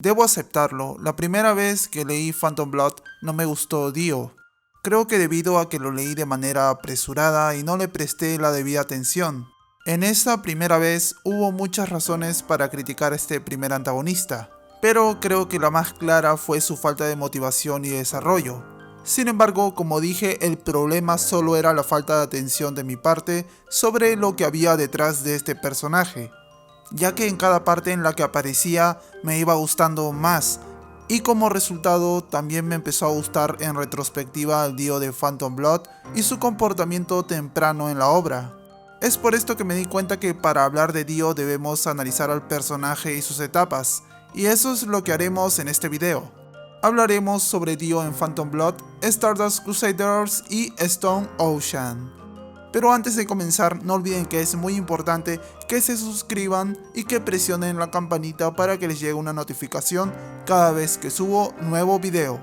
Debo aceptarlo, la primera vez que leí Phantom Blood no me gustó Dio. Creo que debido a que lo leí de manera apresurada y no le presté la debida atención. En esta primera vez hubo muchas razones para criticar a este primer antagonista, pero creo que la más clara fue su falta de motivación y desarrollo. Sin embargo, como dije, el problema solo era la falta de atención de mi parte sobre lo que había detrás de este personaje ya que en cada parte en la que aparecía me iba gustando más, y como resultado también me empezó a gustar en retrospectiva el Dio de Phantom Blood y su comportamiento temprano en la obra. Es por esto que me di cuenta que para hablar de Dio debemos analizar al personaje y sus etapas, y eso es lo que haremos en este video. Hablaremos sobre Dio en Phantom Blood, Stardust Crusaders y Stone Ocean. Pero antes de comenzar, no olviden que es muy importante que se suscriban y que presionen la campanita para que les llegue una notificación cada vez que subo nuevo video.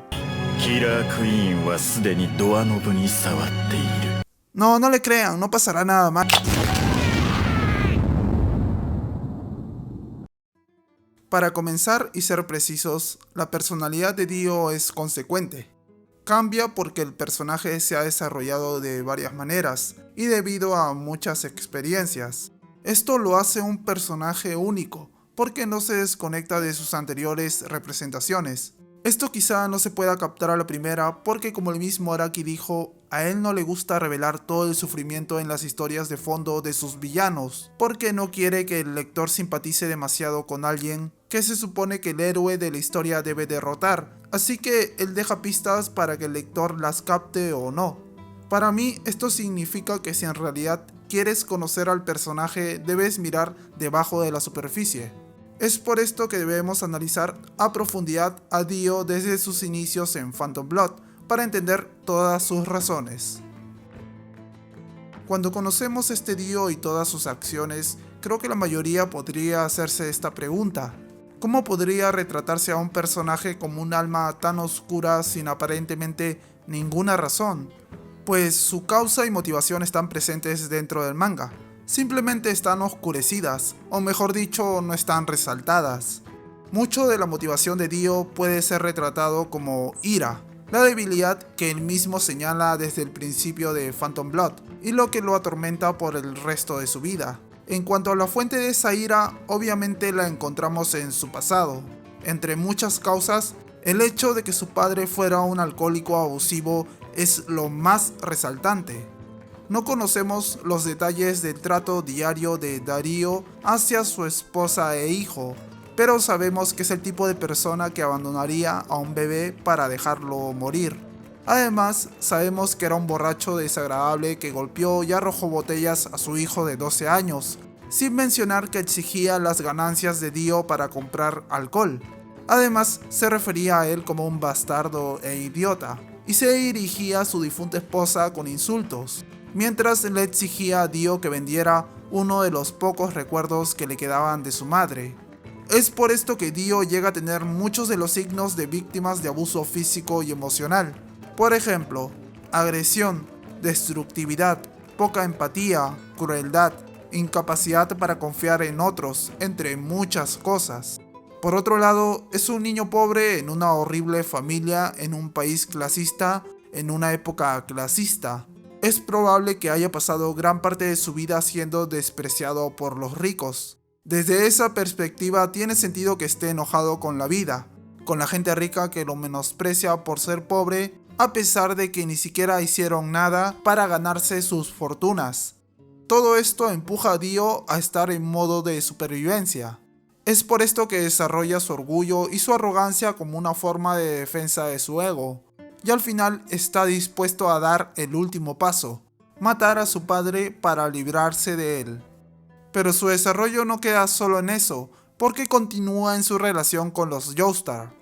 No, no le crean, no pasará nada más. Para comenzar y ser precisos, la personalidad de Dio es consecuente. Cambia porque el personaje se ha desarrollado de varias maneras y debido a muchas experiencias. Esto lo hace un personaje único, porque no se desconecta de sus anteriores representaciones. Esto quizá no se pueda captar a la primera porque como el mismo Araki dijo, a él no le gusta revelar todo el sufrimiento en las historias de fondo de sus villanos, porque no quiere que el lector simpatice demasiado con alguien que se supone que el héroe de la historia debe derrotar, así que él deja pistas para que el lector las capte o no. Para mí esto significa que si en realidad quieres conocer al personaje debes mirar debajo de la superficie. Es por esto que debemos analizar a profundidad a Dio desde sus inicios en Phantom Blood, para entender todas sus razones. Cuando conocemos este Dio y todas sus acciones, creo que la mayoría podría hacerse esta pregunta. ¿Cómo podría retratarse a un personaje como un alma tan oscura sin aparentemente ninguna razón? Pues su causa y motivación están presentes dentro del manga, simplemente están oscurecidas, o mejor dicho, no están resaltadas. Mucho de la motivación de Dio puede ser retratado como ira, la debilidad que él mismo señala desde el principio de Phantom Blood, y lo que lo atormenta por el resto de su vida. En cuanto a la fuente de esa ira, obviamente la encontramos en su pasado. Entre muchas causas, el hecho de que su padre fuera un alcohólico abusivo es lo más resaltante. No conocemos los detalles del trato diario de Darío hacia su esposa e hijo, pero sabemos que es el tipo de persona que abandonaría a un bebé para dejarlo morir. Además, sabemos que era un borracho desagradable que golpeó y arrojó botellas a su hijo de 12 años, sin mencionar que exigía las ganancias de Dio para comprar alcohol. Además, se refería a él como un bastardo e idiota, y se dirigía a su difunta esposa con insultos mientras le exigía a Dio que vendiera uno de los pocos recuerdos que le quedaban de su madre. Es por esto que Dio llega a tener muchos de los signos de víctimas de abuso físico y emocional. Por ejemplo, agresión, destructividad, poca empatía, crueldad, incapacidad para confiar en otros, entre muchas cosas. Por otro lado, es un niño pobre en una horrible familia en un país clasista en una época clasista es probable que haya pasado gran parte de su vida siendo despreciado por los ricos. Desde esa perspectiva tiene sentido que esté enojado con la vida, con la gente rica que lo menosprecia por ser pobre, a pesar de que ni siquiera hicieron nada para ganarse sus fortunas. Todo esto empuja a Dio a estar en modo de supervivencia. Es por esto que desarrolla su orgullo y su arrogancia como una forma de defensa de su ego y al final está dispuesto a dar el último paso, matar a su padre para librarse de él. Pero su desarrollo no queda solo en eso, porque continúa en su relación con los Joestar.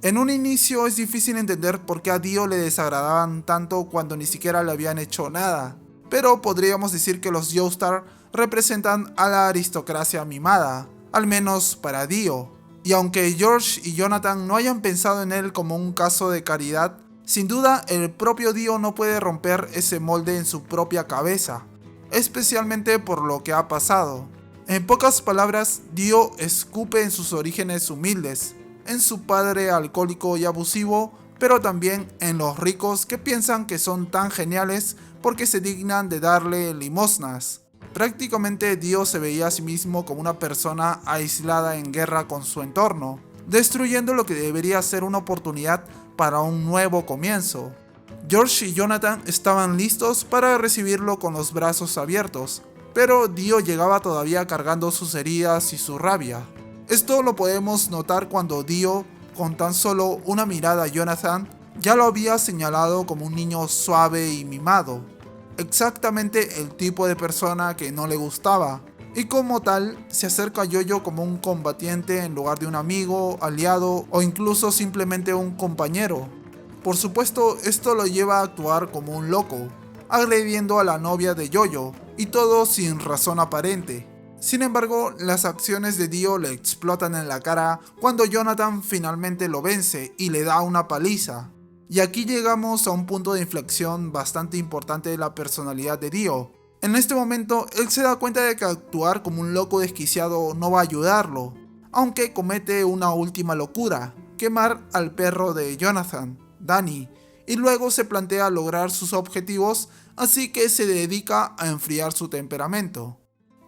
En un inicio es difícil entender por qué a Dio le desagradaban tanto cuando ni siquiera le habían hecho nada, pero podríamos decir que los Joestar representan a la aristocracia mimada, al menos para Dio. Y aunque George y Jonathan no hayan pensado en él como un caso de caridad, sin duda, el propio Dio no puede romper ese molde en su propia cabeza, especialmente por lo que ha pasado. En pocas palabras, Dio escupe en sus orígenes humildes, en su padre alcohólico y abusivo, pero también en los ricos que piensan que son tan geniales porque se dignan de darle limosnas. Prácticamente Dio se veía a sí mismo como una persona aislada en guerra con su entorno, destruyendo lo que debería ser una oportunidad para un nuevo comienzo. George y Jonathan estaban listos para recibirlo con los brazos abiertos, pero Dio llegaba todavía cargando sus heridas y su rabia. Esto lo podemos notar cuando Dio, con tan solo una mirada a Jonathan, ya lo había señalado como un niño suave y mimado, exactamente el tipo de persona que no le gustaba, y como tal se acerca a Yoyo como un combatiente en lugar de un amigo, aliado o incluso simplemente un compañero. Por supuesto, esto lo lleva a actuar como un loco, agrediendo a la novia de Yoyo, y todo sin razón aparente. Sin embargo, las acciones de Dio le explotan en la cara cuando Jonathan finalmente lo vence y le da una paliza. Y aquí llegamos a un punto de inflexión bastante importante de la personalidad de Dio. En este momento, él se da cuenta de que actuar como un loco desquiciado no va a ayudarlo, aunque comete una última locura, quemar al perro de Jonathan, Danny, y luego se plantea lograr sus objetivos, así que se dedica a enfriar su temperamento.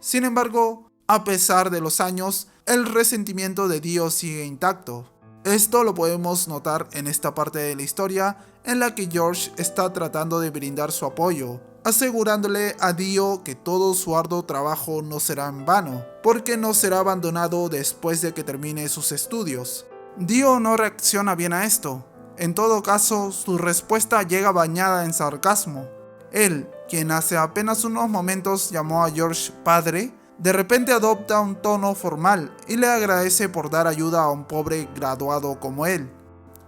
Sin embargo, a pesar de los años, el resentimiento de Dio sigue intacto. Esto lo podemos notar en esta parte de la historia en la que George está tratando de brindar su apoyo, asegurándole a Dio que todo su arduo trabajo no será en vano, porque no será abandonado después de que termine sus estudios. Dio no reacciona bien a esto. En todo caso, su respuesta llega bañada en sarcasmo. Él, quien hace apenas unos momentos llamó a George padre, de repente adopta un tono formal y le agradece por dar ayuda a un pobre graduado como él.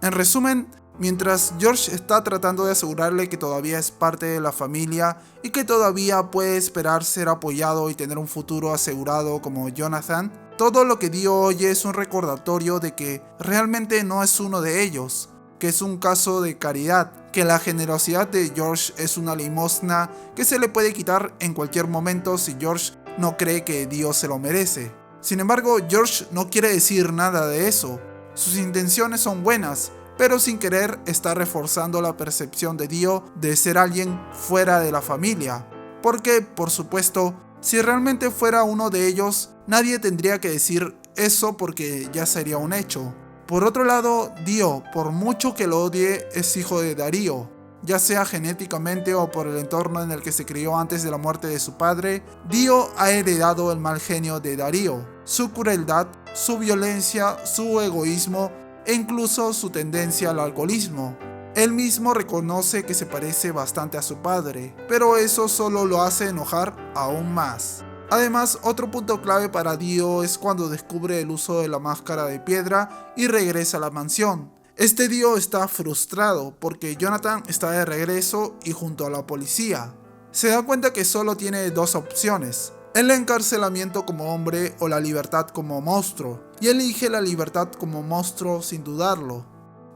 En resumen, mientras George está tratando de asegurarle que todavía es parte de la familia y que todavía puede esperar ser apoyado y tener un futuro asegurado como Jonathan, todo lo que Dio oye es un recordatorio de que realmente no es uno de ellos, que es un caso de caridad, que la generosidad de George es una limosna que se le puede quitar en cualquier momento si George no cree que Dios se lo merece. Sin embargo, George no quiere decir nada de eso. Sus intenciones son buenas, pero sin querer está reforzando la percepción de Dios de ser alguien fuera de la familia. Porque, por supuesto, si realmente fuera uno de ellos, nadie tendría que decir eso porque ya sería un hecho. Por otro lado, Dio, por mucho que lo odie, es hijo de Darío, ya sea genéticamente o por el entorno en el que se crió antes de la muerte de su padre, Dio ha heredado el mal genio de Darío, su crueldad, su violencia, su egoísmo e incluso su tendencia al alcoholismo. Él mismo reconoce que se parece bastante a su padre, pero eso solo lo hace enojar aún más. Además, otro punto clave para Dio es cuando descubre el uso de la máscara de piedra y regresa a la mansión. Este Dio está frustrado porque Jonathan está de regreso y junto a la policía. Se da cuenta que solo tiene dos opciones, el encarcelamiento como hombre o la libertad como monstruo, y elige la libertad como monstruo sin dudarlo.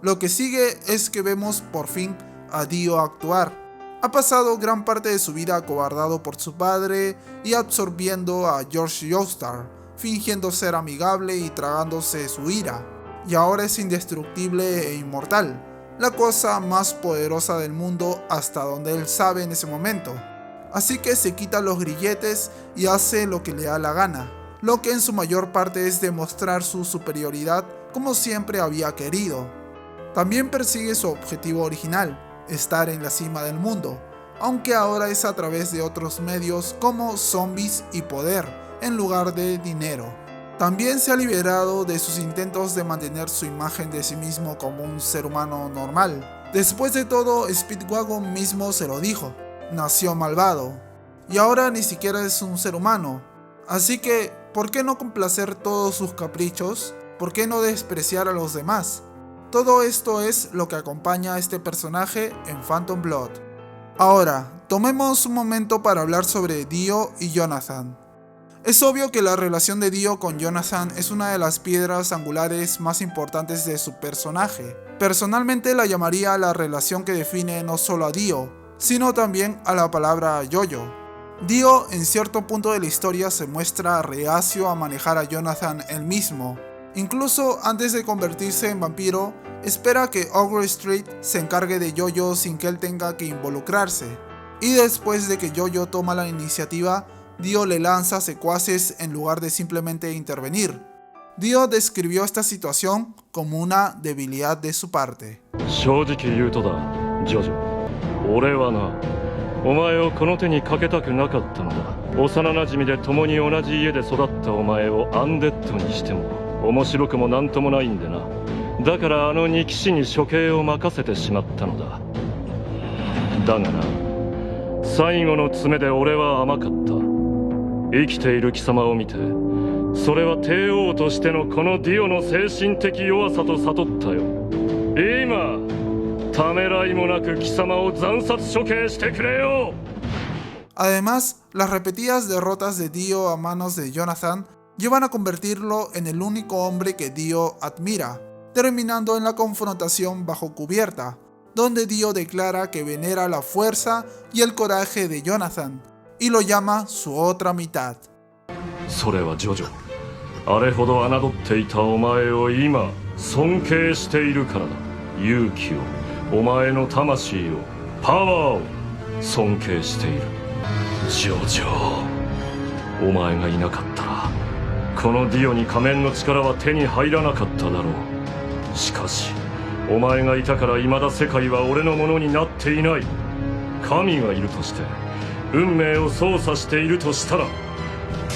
Lo que sigue es que vemos por fin a Dio actuar. Ha pasado gran parte de su vida acobardado por su padre y absorbiendo a George Joestar, fingiendo ser amigable y tragándose su ira y ahora es indestructible e inmortal, la cosa más poderosa del mundo hasta donde él sabe en ese momento. Así que se quita los grilletes y hace lo que le da la gana, lo que en su mayor parte es demostrar su superioridad como siempre había querido. También persigue su objetivo original, estar en la cima del mundo, aunque ahora es a través de otros medios como zombies y poder, en lugar de dinero. También se ha liberado de sus intentos de mantener su imagen de sí mismo como un ser humano normal. Después de todo, Speedwagon mismo se lo dijo, nació malvado, y ahora ni siquiera es un ser humano. Así que, ¿por qué no complacer todos sus caprichos? ¿Por qué no despreciar a los demás? Todo esto es lo que acompaña a este personaje en Phantom Blood. Ahora, tomemos un momento para hablar sobre Dio y Jonathan. Es obvio que la relación de Dio con Jonathan es una de las piedras angulares más importantes de su personaje. Personalmente la llamaría la relación que define no solo a Dio, sino también a la palabra Yoyo. Dio en cierto punto de la historia se muestra reacio a manejar a Jonathan él mismo, Incluso antes de convertirse en vampiro, espera que Ogre Street se encargue de Jojo sin que él tenga que involucrarse. Y después de que Jojo toma la iniciativa, Dio le lanza secuaces en lugar de simplemente intervenir. Dio describió esta situación como una debilidad de su parte. 面白くもなんともないんでな。だからあの二騎士に処刑を任せてしまったのだ。だがな最後の爪で俺は甘かった。生きている貴様を見てそれは帝王としてのこのディオの精神的弱さと悟ったよ。今ためらいもなく貴様を惨殺処刑してくれよ。Además, las repetidas derrotas de Dio a manos de Jonathan llevan a convertirlo en el único hombre que Dio admira, terminando en la confrontación bajo cubierta, donde Dio declara que venera la fuerza y el coraje de Jonathan, y lo llama su otra mitad. そこのディオに仮面の力は手に入らなかっただろう。しかしお前がいたから未だ世界は俺のものになっていない。神がいるとして運命を操作しているとしたら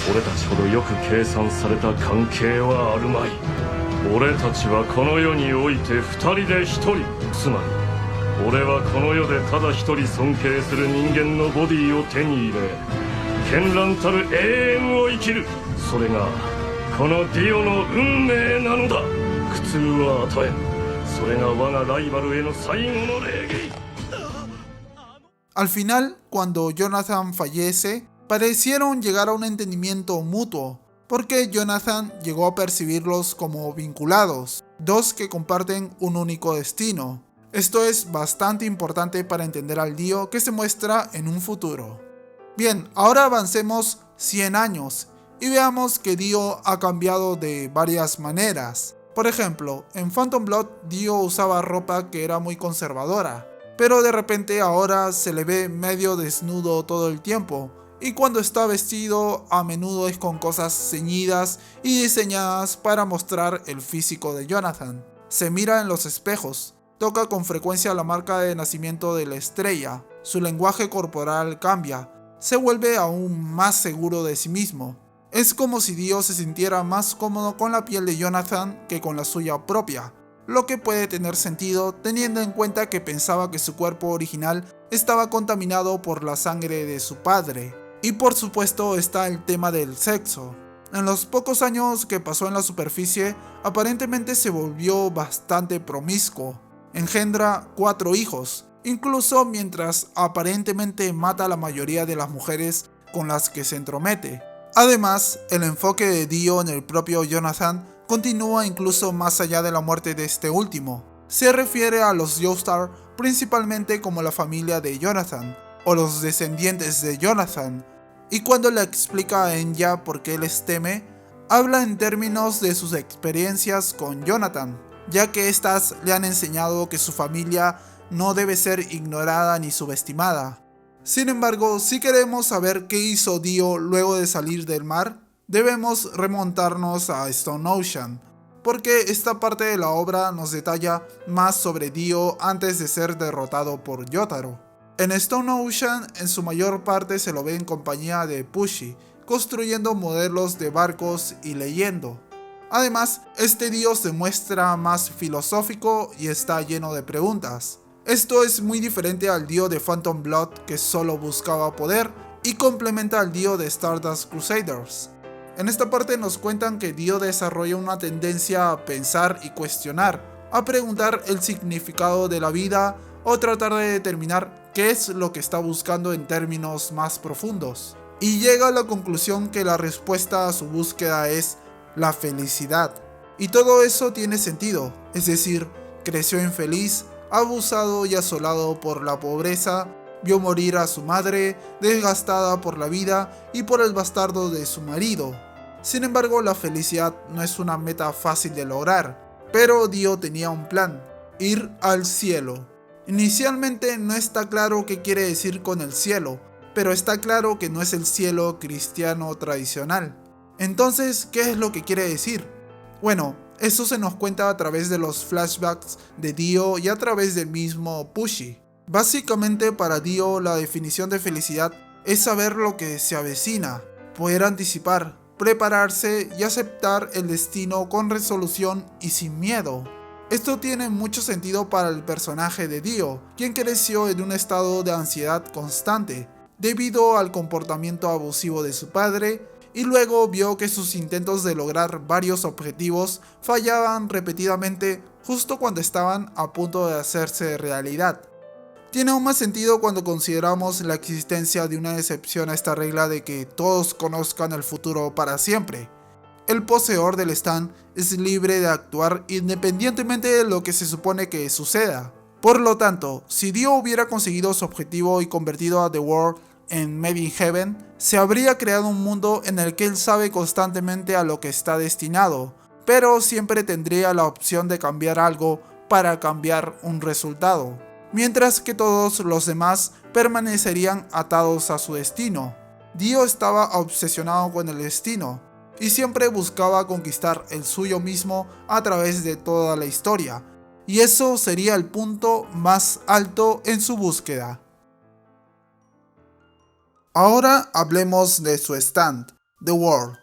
俺たちほどよく計算された関係はあるまい。俺たちはこの世において二人で一人。つまり俺はこの世でただ一人尊敬する人間のボディを手に入れ絢爛たる永遠を生きる。それがこのディオの運命なのだ苦痛は与えんそれが我がライバルへの最後の礼儀 Al final, cuando Jonathan fallece, parecieron llegar a un entendimiento mutuo, porque Jonathan llegó a percibirlos como vinculados, dos que comparten un único destino. Esto es bastante importante para entender al Dio que se muestra en un futuro. Bien, ahora avancemos 100 años y veamos que Dio ha cambiado de varias maneras. Por ejemplo, en Phantom Blood Dio usaba ropa que era muy conservadora, pero de repente ahora se le ve medio desnudo todo el tiempo, y cuando está vestido a menudo es con cosas ceñidas y diseñadas para mostrar el físico de Jonathan. Se mira en los espejos, toca con frecuencia la marca de nacimiento de la estrella, su lenguaje corporal cambia, se vuelve aún más seguro de sí mismo. Es como si Dios se sintiera más cómodo con la piel de Jonathan que con la suya propia, lo que puede tener sentido teniendo en cuenta que pensaba que su cuerpo original estaba contaminado por la sangre de su padre. Y por supuesto está el tema del sexo. En los pocos años que pasó en la superficie, aparentemente se volvió bastante promiscuo. Engendra cuatro hijos, incluso mientras aparentemente mata a la mayoría de las mujeres con las que se entromete. Además, el enfoque de Dio en el propio Jonathan continúa incluso más allá de la muerte de este último. Se refiere a los Joestar principalmente como la familia de Jonathan, o los descendientes de Jonathan, y cuando le explica a Enya por qué les teme, habla en términos de sus experiencias con Jonathan, ya que éstas le han enseñado que su familia no debe ser ignorada ni subestimada. Sin embargo, si queremos saber qué hizo Dio luego de salir del mar, debemos remontarnos a Stone Ocean, porque esta parte de la obra nos detalla más sobre Dio antes de ser derrotado por Yotaro. En Stone Ocean en su mayor parte se lo ve en compañía de Pushy, construyendo modelos de barcos y leyendo. Además, este dios se muestra más filosófico y está lleno de preguntas. Esto es muy diferente al dios de Phantom Blood que solo buscaba poder y complementa al dios de Stardust Crusaders. En esta parte nos cuentan que Dio desarrolla una tendencia a pensar y cuestionar, a preguntar el significado de la vida o tratar de determinar qué es lo que está buscando en términos más profundos. Y llega a la conclusión que la respuesta a su búsqueda es la felicidad. Y todo eso tiene sentido, es decir, creció infeliz, abusado y asolado por la pobreza, vio morir a su madre, desgastada por la vida y por el bastardo de su marido. Sin embargo, la felicidad no es una meta fácil de lograr, pero Dio tenía un plan, ir al cielo. Inicialmente no está claro qué quiere decir con el cielo, pero está claro que no es el cielo cristiano tradicional. Entonces, ¿qué es lo que quiere decir? Bueno, eso se nos cuenta a través de los flashbacks de Dio y a través del mismo Pushy. Básicamente para Dio la definición de felicidad es saber lo que se avecina, poder anticipar, prepararse y aceptar el destino con resolución y sin miedo. Esto tiene mucho sentido para el personaje de Dio, quien creció en un estado de ansiedad constante, debido al comportamiento abusivo de su padre, y luego vio que sus intentos de lograr varios objetivos fallaban repetidamente justo cuando estaban a punto de hacerse realidad. Tiene aún más sentido cuando consideramos la existencia de una excepción a esta regla de que todos conozcan el futuro para siempre. El poseedor del stand es libre de actuar independientemente de lo que se supone que suceda. Por lo tanto, si Dio hubiera conseguido su objetivo y convertido a The World en Made Heaven, se habría creado un mundo en el que él sabe constantemente a lo que está destinado, pero siempre tendría la opción de cambiar algo para cambiar un resultado mientras que todos los demás permanecerían atados a su destino. Dio estaba obsesionado con el destino y siempre buscaba conquistar el suyo mismo a través de toda la historia, y eso sería el punto más alto en su búsqueda. Ahora hablemos de su stand, The World.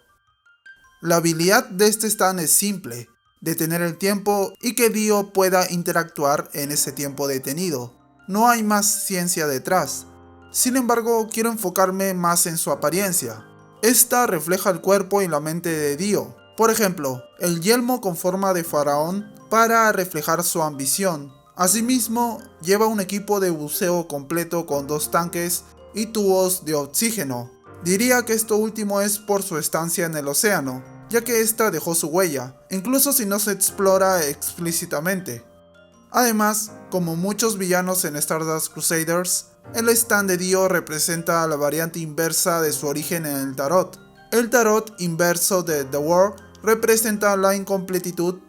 La habilidad de este stand es simple, detener el tiempo y que Dio pueda interactuar en ese tiempo detenido. No hay más ciencia detrás. Sin embargo, quiero enfocarme más en su apariencia. Esta refleja el cuerpo y la mente de Dio. Por ejemplo, el yelmo con forma de faraón para reflejar su ambición. Asimismo, lleva un equipo de buceo completo con dos tanques y tubos de oxígeno. Diría que esto último es por su estancia en el océano, ya que esta dejó su huella, incluso si no se explora explícitamente. Además, como muchos villanos en Stardust Crusaders, el stand de Dio representa la variante inversa de su origen en el tarot. El tarot inverso de The War representa la incompletitud,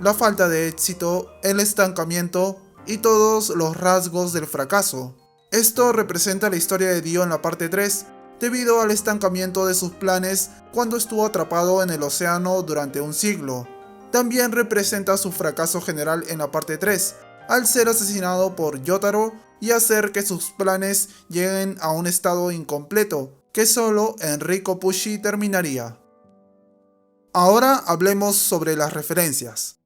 la falta de éxito, el estancamiento y todos los rasgos del fracaso. Esto representa la historia de Dio en la parte 3, debido al estancamiento de sus planes cuando estuvo atrapado en el océano durante un siglo. También representa su fracaso general en la parte 3, al ser asesinado por Yotaro y hacer que sus planes lleguen a un estado incompleto, que solo Enrico Pushi terminaría. Ahora hablemos sobre las referencias.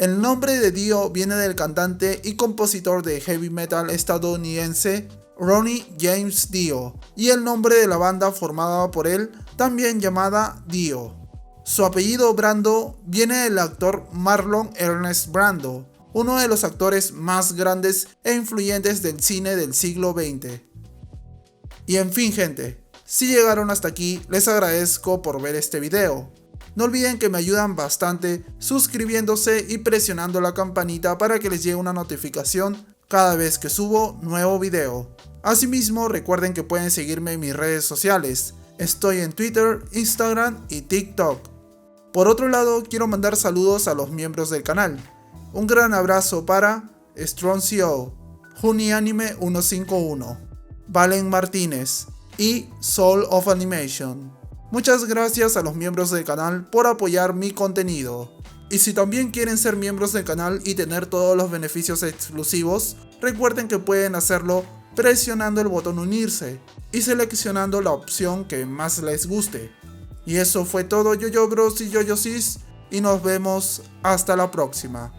El nombre de Dio viene del cantante y compositor de heavy metal estadounidense Ronnie James Dio, y el nombre de la banda formada por él, también llamada Dio. Su apellido Brando viene del actor Marlon Ernest Brando, uno de los actores más grandes e influyentes del cine del siglo XX. Y en fin gente, si llegaron hasta aquí les agradezco por ver este video. No olviden que me ayudan bastante suscribiéndose y presionando la campanita para que les llegue una notificación cada vez que subo nuevo video. Asimismo, recuerden que pueden seguirme en mis redes sociales. Estoy en Twitter, Instagram y TikTok. Por otro lado, quiero mandar saludos a los miembros del canal. Un gran abrazo para StrongCO, JuniAnime 151, Valen Martínez y Soul of Animation. Muchas gracias a los miembros del canal por apoyar mi contenido. Y si también quieren ser miembros del canal y tener todos los beneficios exclusivos, recuerden que pueden hacerlo presionando el botón unirse y seleccionando la opción que más les guste. Y eso fue todo yo yo bros y yo yo sis y nos vemos hasta la próxima.